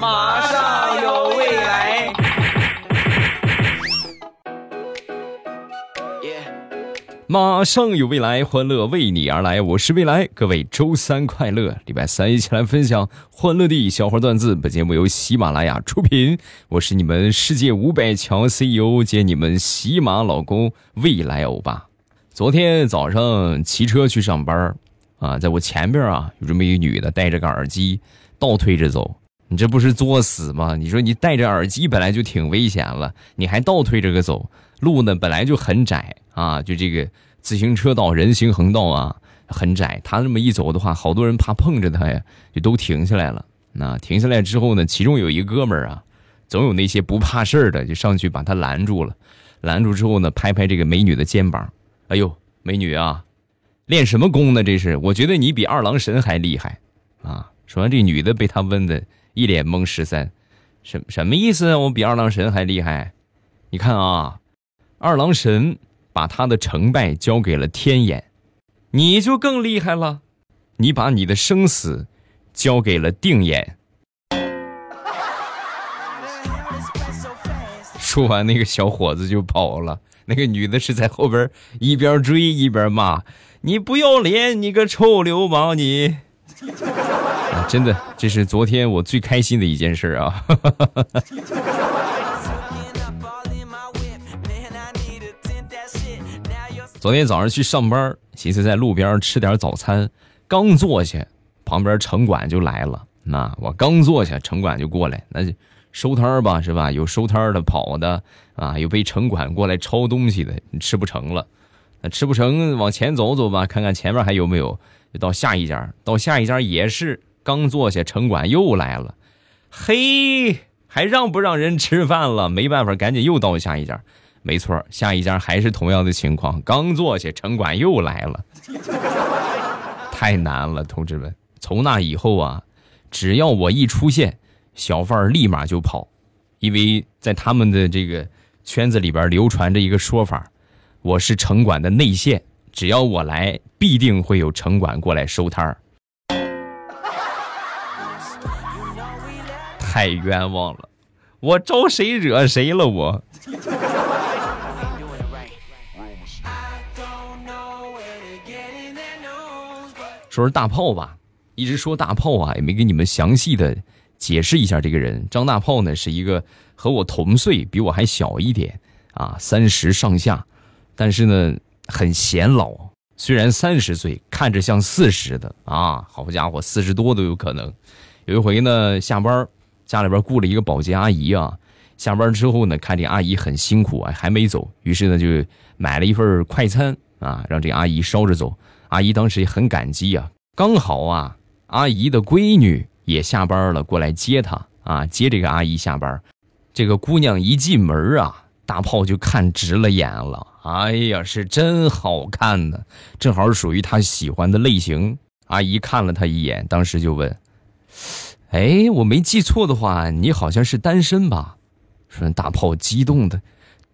马上有未来。马上有未来，欢乐为你而来。我是未来，各位周三快乐！礼拜三一起来分享欢乐的小花段子。本节目由喜马拉雅出品，我是你们世界五百强 CEO 兼你们喜马老公未来欧巴。昨天早上骑车去上班啊，在我前边啊有这么一个女的，戴着个耳机倒推着走。你这不是作死吗？你说你戴着耳机本来就挺危险了，你还倒推着个走，路呢本来就很窄。啊，就这个自行车道、人行横道啊，很窄。他那么一走的话，好多人怕碰着他呀，就都停下来了。那停下来之后呢，其中有一哥们儿啊，总有那些不怕事儿的，就上去把他拦住了。拦住之后呢，拍拍这个美女的肩膀，哎呦，美女啊，练什么功呢？这是，我觉得你比二郎神还厉害啊！说完，这女的被他问的一脸懵十三，什什么意思？我比二郎神还厉害？你看啊，二郎神。把他的成败交给了天眼，你就更厉害了。你把你的生死交给了定眼。说完，那个小伙子就跑了。那个女的是在后边一边追一边骂：“你不要脸，你个臭流氓！”你真的，这是昨天我最开心的一件事啊！昨天早上去上班，寻思在路边吃点早餐，刚坐下，旁边城管就来了。那我刚坐下，城管就过来，那就收摊吧，是吧？有收摊的跑的啊，有被城管过来抄东西的，你吃不成了，那吃不成，往前走走吧，看看前面还有没有，就到下一家，到下一家也是刚坐下，城管又来了，嘿，还让不让人吃饭了？没办法，赶紧又到下一家。没错，下一家还是同样的情况。刚坐下，城管又来了，太难了，同志们。从那以后啊，只要我一出现，小贩立马就跑，因为在他们的这个圈子里边流传着一个说法：我是城管的内线，只要我来，必定会有城管过来收摊儿。太冤枉了，我招谁惹谁了我？说是大炮吧，一直说大炮啊，也没给你们详细的解释一下这个人。张大炮呢，是一个和我同岁，比我还小一点啊，三十上下，但是呢很显老。虽然三十岁，看着像四十的啊，好家伙，四十多都有可能。有一回呢，下班家里边雇了一个保洁阿姨啊，下班之后呢，看这阿姨很辛苦啊，还没走，于是呢就买了一份快餐啊，让这阿姨捎着走。阿姨当时也很感激啊，刚好啊，阿姨的闺女也下班了，过来接她啊，接这个阿姨下班。这个姑娘一进门啊，大炮就看直了眼了。哎呀，是真好看呢，正好属于他喜欢的类型。阿姨看了他一眼，当时就问：“哎，我没记错的话，你好像是单身吧？”说大炮激动的：“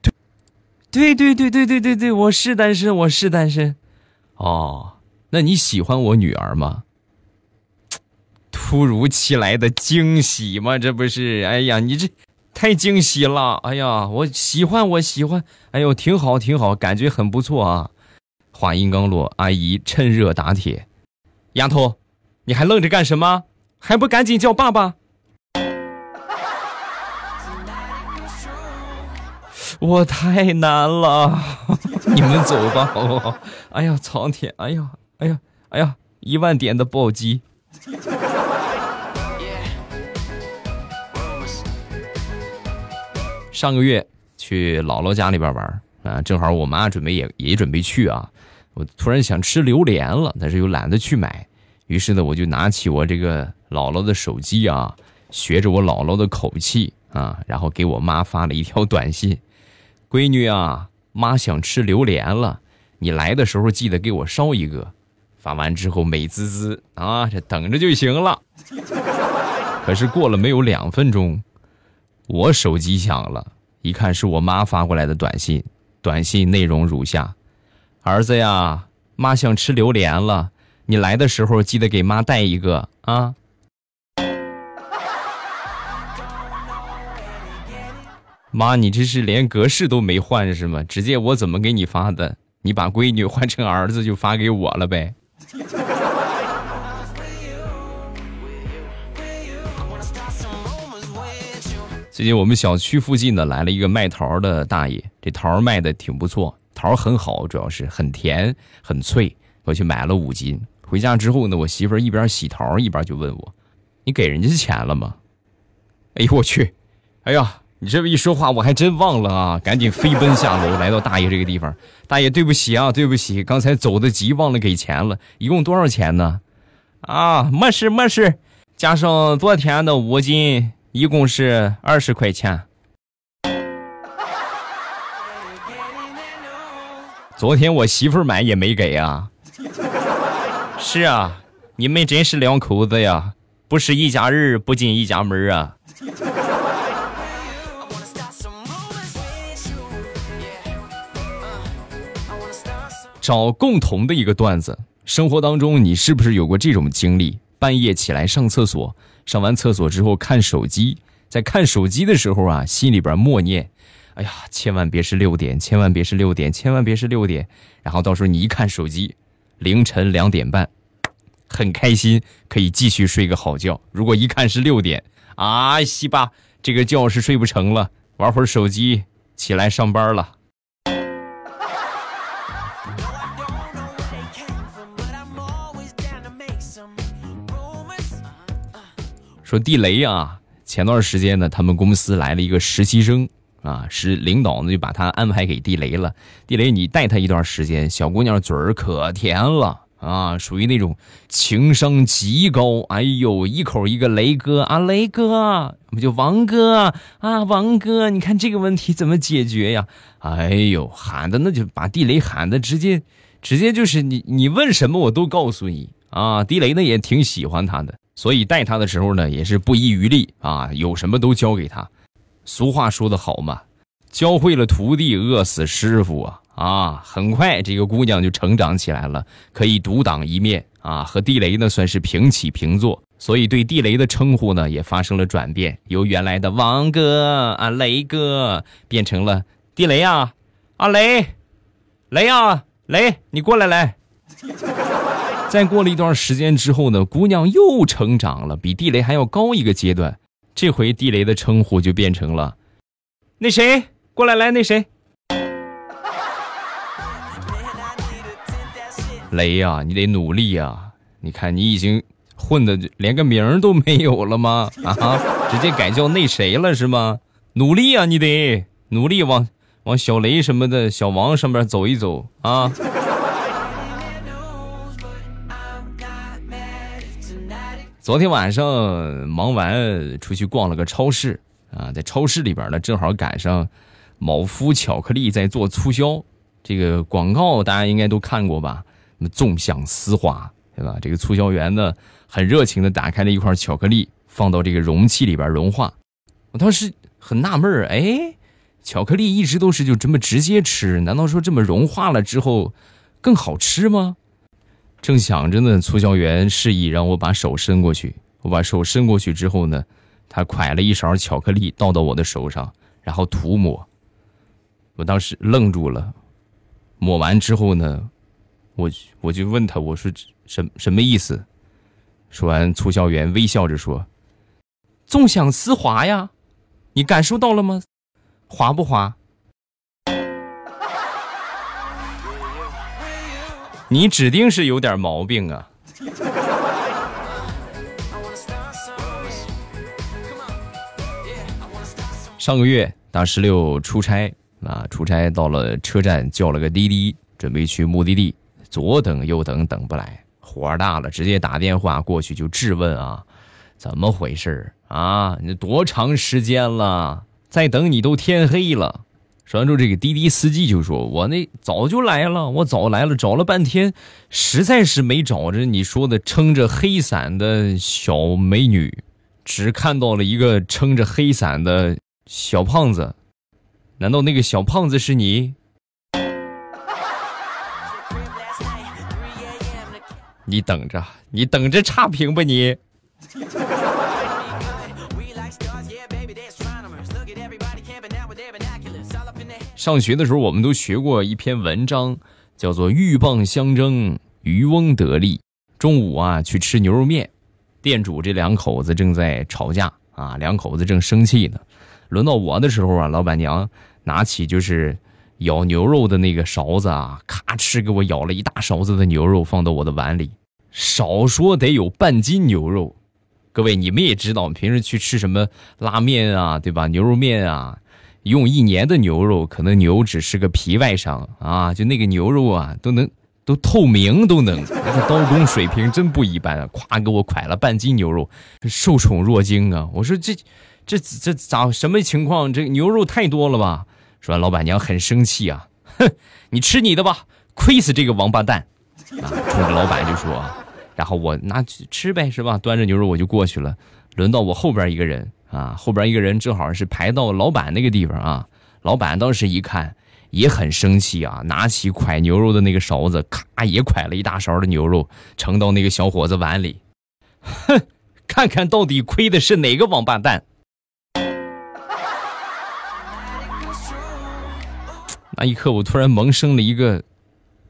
对，对对对对对对对，我是单身，我是单身。”哦，那你喜欢我女儿吗？突如其来的惊喜吗？这不是？哎呀，你这太惊喜了！哎呀，我喜欢，我喜欢。哎呦，挺好，挺好，感觉很不错啊。话音刚落，阿姨趁热打铁：“丫头，你还愣着干什么？还不赶紧叫爸爸！” 我太难了，你们走吧，好不好？哎呀，苍天！哎呀，哎呀，哎呀，一万点的暴击！上个月去姥姥家里边玩啊，正好我妈准备也也准备去啊。我突然想吃榴莲了，但是又懒得去买，于是呢，我就拿起我这个姥姥的手机啊，学着我姥姥的口气啊，然后给我妈发了一条短信。闺女啊，妈想吃榴莲了，你来的时候记得给我捎一个。发完之后美滋滋啊，这等着就行了。可是过了没有两分钟，我手机响了，一看是我妈发过来的短信，短信内容如下：儿子呀，妈想吃榴莲了，你来的时候记得给妈带一个啊。妈，你这是连格式都没换是吗？直接我怎么给你发的？你把闺女换成儿子就发给我了呗。最近我们小区附近呢来了一个卖桃的大爷，这桃卖的挺不错，桃很好，主要是很甜很脆。我去买了五斤，回家之后呢，我媳妇儿一边洗桃一边就问我：“你给人家钱了吗？”哎呦我去！哎呀，你这么一说话，我还真忘了啊！赶紧飞奔下楼，来到大爷这个地方。大爷，对不起啊，对不起，刚才走的急，忘了给钱了。一共多少钱呢？啊，没事没事，加上昨天的五斤，一共是二十块钱。昨天我媳妇买也没给啊。是啊，你们真是两口子呀，不是一家人不进一家门啊。找共同的一个段子，生活当中你是不是有过这种经历？半夜起来上厕所，上完厕所之后看手机，在看手机的时候啊，心里边默念：“哎呀，千万别是六点，千万别是六点，千万别是六点。”然后到时候你一看手机，凌晨两点半，很开心，可以继续睡个好觉。如果一看是六点，啊西吧，这个觉是睡不成了，玩会儿手机，起来上班了。说地雷啊！前段时间呢，他们公司来了一个实习生啊，是领导呢就把他安排给地雷了。地雷，你带他一段时间，小姑娘嘴儿可甜了啊，属于那种情商极高。哎呦，一口一个雷哥啊，雷哥，不就王哥啊，王哥，你看这个问题怎么解决呀？哎呦，喊的那就把地雷喊的直接，直接就是你你问什么我都告诉你啊。地雷呢也挺喜欢他的。所以带他的时候呢，也是不遗余力啊，有什么都教给他。俗话说得好嘛，教会了徒弟，饿死师傅啊！啊，很快这个姑娘就成长起来了，可以独当一面啊，和地雷呢算是平起平坐。所以对地雷的称呼呢也发生了转变，由原来的王哥啊、雷哥，变成了地雷啊，啊雷，雷啊雷，你过来来。再过了一段时间之后呢，姑娘又成长了，比地雷还要高一个阶段。这回地雷的称呼就变成了“那谁过来来那谁”。雷呀，你得努力呀！你看你已经混的连个名都没有了吗？啊，直接改叫那谁了是吗？努力啊，你得努力往往小雷什么的小王上面走一走啊！昨天晚上忙完，出去逛了个超市啊，在超市里边呢，正好赶上某夫巧克力在做促销，这个广告大家应该都看过吧？那么纵享丝滑，对吧？这个促销员呢，很热情的打开了一块巧克力，放到这个容器里边融化。我当时很纳闷儿，哎，巧克力一直都是就这么直接吃，难道说这么融化了之后更好吃吗？正想着呢，促销员示意让我把手伸过去。我把手伸过去之后呢，他㧟了一勺巧克力倒到我的手上，然后涂抹。我当时愣住了。抹完之后呢，我我就问他，我说什什么意思？说完，促销员微笑着说：“纵享丝滑呀，你感受到了吗？滑不滑？”你指定是有点毛病啊！上个月大石榴出差啊，出差到了车站叫了个滴滴，准备去目的地，左等右等等不来，火大了，直接打电话过去就质问啊，怎么回事啊？你多长时间了？再等你都天黑了。说完之后，这个滴滴司机就说：“我那早就来了，我早来了，找了半天，实在是没找着你说的撑着黑伞的小美女，只看到了一个撑着黑伞的小胖子。难道那个小胖子是你？你等着，你等着差评吧你。”上学的时候我们都学过一篇文章，叫做“鹬蚌相争，渔翁得利”。中午啊，去吃牛肉面，店主这两口子正在吵架啊，两口子正生气呢。轮到我的时候啊，老板娘拿起就是舀牛肉的那个勺子啊，咔哧给我舀了一大勺子的牛肉放到我的碗里，少说得有半斤牛肉。各位你们也知道，平时去吃什么拉面啊，对吧？牛肉面啊，用一年的牛肉，可能牛只是个皮外伤啊，就那个牛肉啊，都能都透明，都能，那个刀工水平真不一般啊！咵给我蒯了半斤牛肉，受宠若惊啊！我说这。这这咋什么情况？这牛肉太多了吧？说老板娘很生气啊，哼，你吃你的吧，亏死这个王八蛋！啊，冲着老板就说，然后我拿去吃呗，是吧？端着牛肉我就过去了。轮到我后边一个人啊，后边一个人正好是排到老板那个地方啊。老板当时一看也很生气啊，拿起蒯牛肉的那个勺子，咔也蒯了一大勺的牛肉盛到那个小伙子碗里，哼，看看到底亏的是哪个王八蛋！那一刻，我突然萌生了一个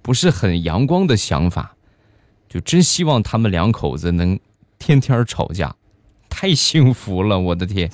不是很阳光的想法，就真希望他们两口子能天天吵架，太幸福了，我的天！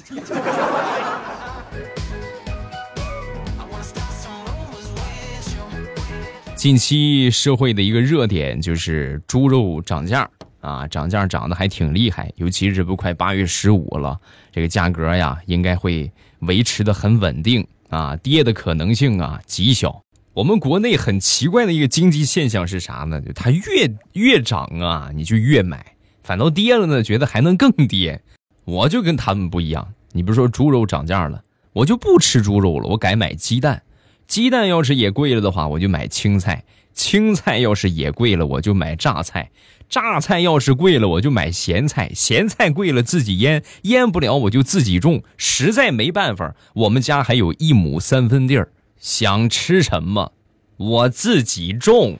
近期社会的一个热点就是猪肉涨价啊，涨价涨得还挺厉害，尤其是不快八月十五了，这个价格呀应该会维持的很稳定。啊，跌的可能性啊极小。我们国内很奇怪的一个经济现象是啥呢？就它越越涨啊，你就越买；反倒跌了呢，觉得还能更跌。我就跟他们不一样。你比如说猪肉涨价了，我就不吃猪肉了，我改买鸡蛋。鸡蛋要是也贵了的话，我就买青菜。青菜要是也贵了，我就买榨菜；榨菜要是贵了，我就买咸菜；咸菜贵了，自己腌；腌不了，我就自己种。实在没办法，我们家还有一亩三分地儿，想吃什么，我自己种。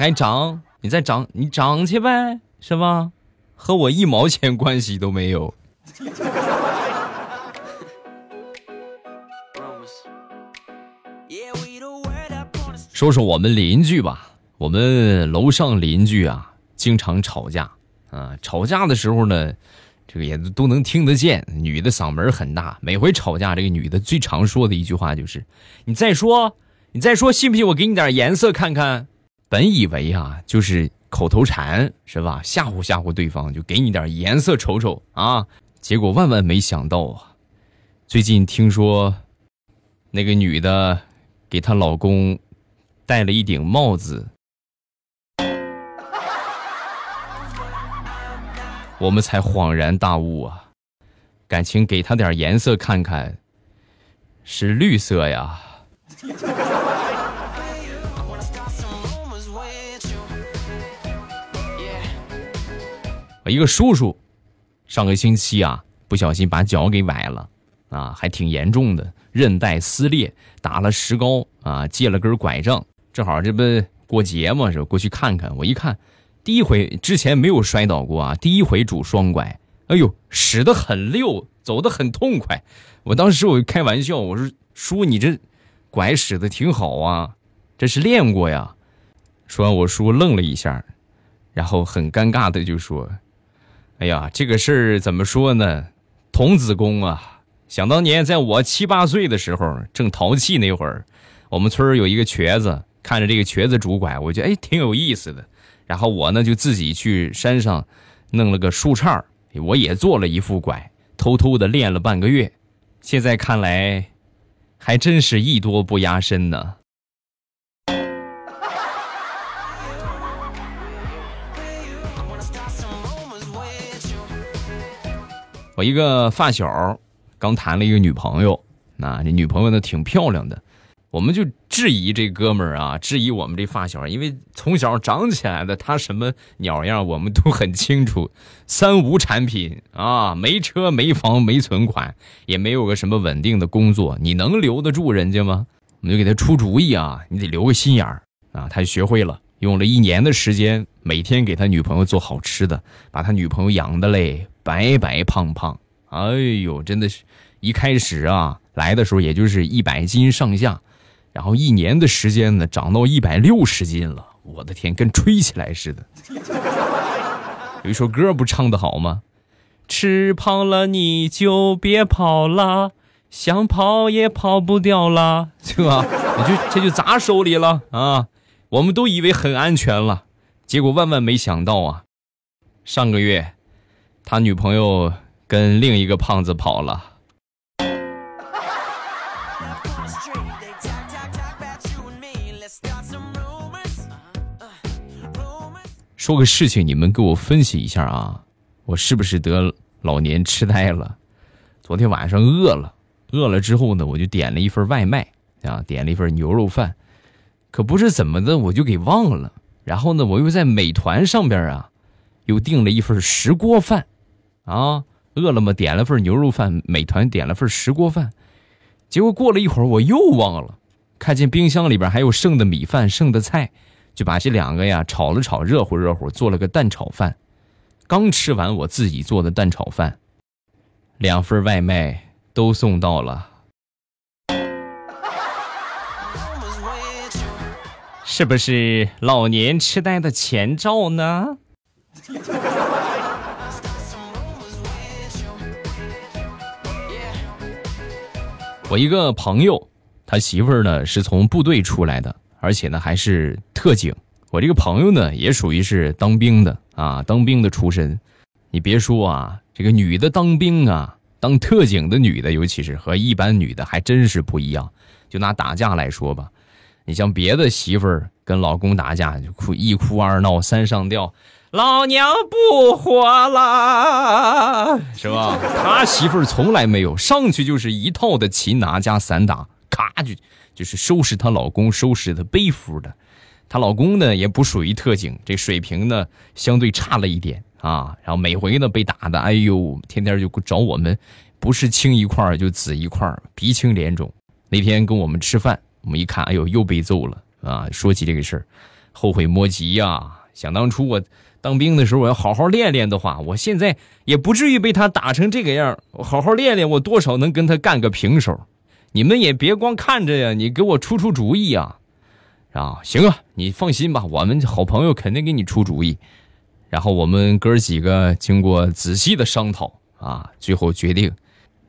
还涨？你再涨，你涨去呗，是吧？和我一毛钱关系都没有。说说我们邻居吧，我们楼上邻居啊，经常吵架啊。吵架的时候呢，这个也都能听得见。女的嗓门很大，每回吵架，这个女的最常说的一句话就是：“你再说，你再说，信不信我给你点颜色看看？”本以为啊，就是口头禅是吧？吓唬吓唬对方，就给你点颜色瞅瞅啊。结果万万没想到啊，最近听说那个女的给她老公。戴了一顶帽子，我们才恍然大悟啊！感情给他点颜色看看，是绿色呀。我一个叔叔，上个星期啊，不小心把脚给崴了，啊，还挺严重的，韧带撕裂，打了石膏啊，借了根拐杖。正好这不过节嘛，是？过去看看。我一看，第一回之前没有摔倒过啊，第一回拄双拐，哎呦，使得很溜，走得很痛快。我当时我就开玩笑，我说：“叔，你这拐使的挺好啊，这是练过呀。”说完，我叔愣了一下，然后很尴尬的就说：“哎呀，这个事儿怎么说呢？童子功啊！想当年，在我七八岁的时候，正淘气那会儿，我们村有一个瘸子。”看着这个瘸子拄拐，我觉得哎挺有意思的。然后我呢就自己去山上弄了个树杈我也做了一副拐，偷偷的练了半个月。现在看来，还真是艺多不压身呢。我一个发小刚谈了一个女朋友，那这女朋友呢挺漂亮的。我们就质疑这哥们儿啊，质疑我们这发小，因为从小长起来的他什么鸟样，我们都很清楚。三无产品啊，没车没房没存款，也没有个什么稳定的工作，你能留得住人家吗？我们就给他出主意啊，你得留个心眼儿啊。他学会了，用了一年的时间，每天给他女朋友做好吃的，把他女朋友养的嘞白白胖胖哎呦，真的是，一开始啊来的时候也就是一百斤上下，然后一年的时间呢长到一百六十斤了，我的天，跟吹起来似的。有一首歌不唱的好吗？吃胖了你就别跑了，想跑也跑不掉了，是吧？你就这就砸手里了啊！我们都以为很安全了，结果万万没想到啊！上个月，他女朋友跟另一个胖子跑了。说个事情，你们给我分析一下啊！我是不是得老年痴呆了？昨天晚上饿了，饿了之后呢，我就点了一份外卖啊，点了一份牛肉饭，可不知怎么的，我就给忘了。然后呢，我又在美团上边啊，又订了一份石锅饭，啊，饿了么点了份牛肉饭，美团点了份石锅饭，结果过了一会儿我又忘了，看见冰箱里边还有剩的米饭、剩的菜，就把这两个呀炒了炒，热乎热乎，做了个蛋炒饭。刚吃完我自己做的蛋炒饭，两份外卖都送到了，是不是老年痴呆的前兆呢？我一个朋友，他媳妇儿呢是从部队出来的，而且呢还是特警。我这个朋友呢也属于是当兵的。啊，当兵的出身，你别说啊，这个女的当兵啊，当特警的女的，尤其是和一般女的还真是不一样。就拿打架来说吧，你像别的媳妇儿跟老公打架，就哭一哭二闹三上吊，老娘不活了，是吧？他媳妇儿从来没有上去就是一套的擒拿加散打，咔就就是收拾她老公，收拾的背夫的。她老公呢也不属于特警，这水平呢相对差了一点啊。然后每回呢被打的，哎呦，天天就找我们，不是青一块就紫一块鼻青脸肿。那天跟我们吃饭，我们一看，哎呦，又被揍了啊！说起这个事儿，后悔莫及呀。想当初我当兵的时候，我要好好练练的话，我现在也不至于被他打成这个样。我好好练练，我多少能跟他干个平手。你们也别光看着呀，你给我出出主意啊！啊，行啊，你放心吧，我们好朋友肯定给你出主意。然后我们哥几个经过仔细的商讨啊，最后决定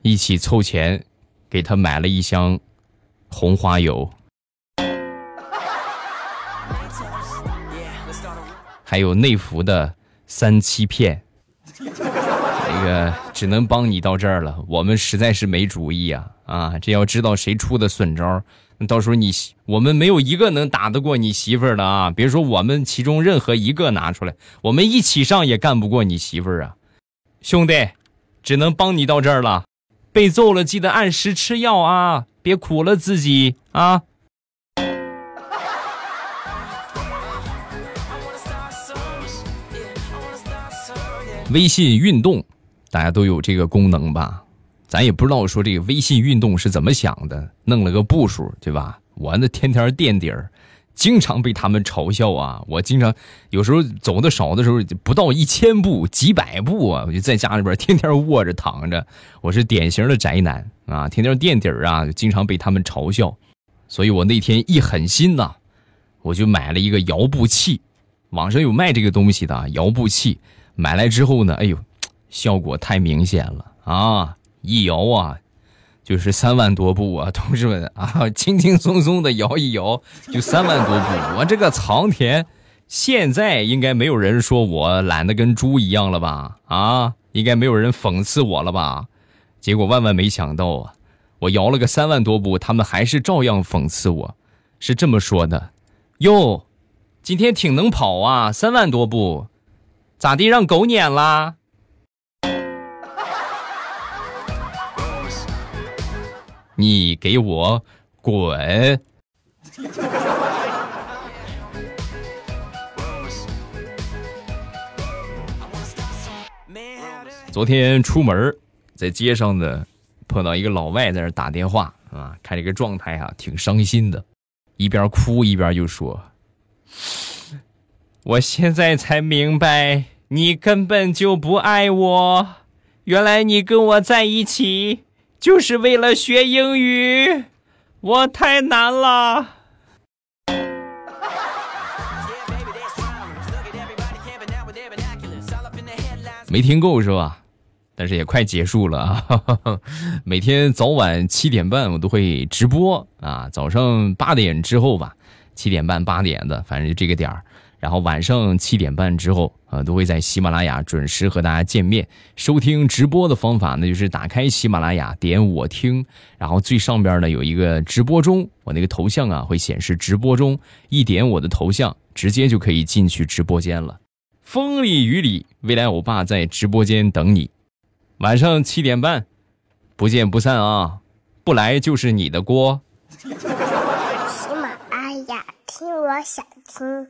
一起凑钱给他买了一箱红花油，还有内服的三七片。那个只能帮你到这儿了，我们实在是没主意啊啊！这要知道谁出的损招。到时候你我们没有一个能打得过你媳妇儿的啊！别说我们其中任何一个拿出来，我们一起上也干不过你媳妇儿啊！兄弟，只能帮你到这儿了。被揍了记得按时吃药啊，别苦了自己啊！微信运动，大家都有这个功能吧？咱也不知道说这个微信运动是怎么想的，弄了个步数，对吧？我那天天垫底儿，经常被他们嘲笑啊！我经常有时候走的少的时候，不到一千步、几百步啊，我就在家里边天天卧着躺着。我是典型的宅男啊，天天垫底儿啊，经常被他们嘲笑。所以我那天一狠心呐，我就买了一个摇步器，网上有卖这个东西的摇步器。买来之后呢，哎呦，效果太明显了啊！一摇啊，就是三万多步啊，同志们啊，轻轻松松的摇一摇就三万多步。我这个藏田，现在应该没有人说我懒得跟猪一样了吧？啊，应该没有人讽刺我了吧？结果万万没想到啊，我摇了个三万多步，他们还是照样讽刺我，是这么说的：哟，今天挺能跑啊，三万多步，咋地让狗撵啦？你给我滚！昨天出门，在街上呢，碰到一个老外在那打电话啊，看这个状态啊，挺伤心的，一边哭一边就说：“我现在才明白，你根本就不爱我。”原来你跟我在一起就是为了学英语，我太难了。没听够是吧？但是也快结束了啊！每天早晚七点半我都会直播啊，早上八点之后吧，七点半八点的，反正就这个点儿。然后晚上七点半之后啊，都会在喜马拉雅准时和大家见面。收听直播的方法呢，就是打开喜马拉雅，点我听，然后最上边呢有一个直播中，我那个头像啊会显示直播中，一点我的头像，直接就可以进去直播间了。风里雨里，未来欧巴在直播间等你。晚上七点半，不见不散啊！不来就是你的锅。喜马拉雅，听我想听。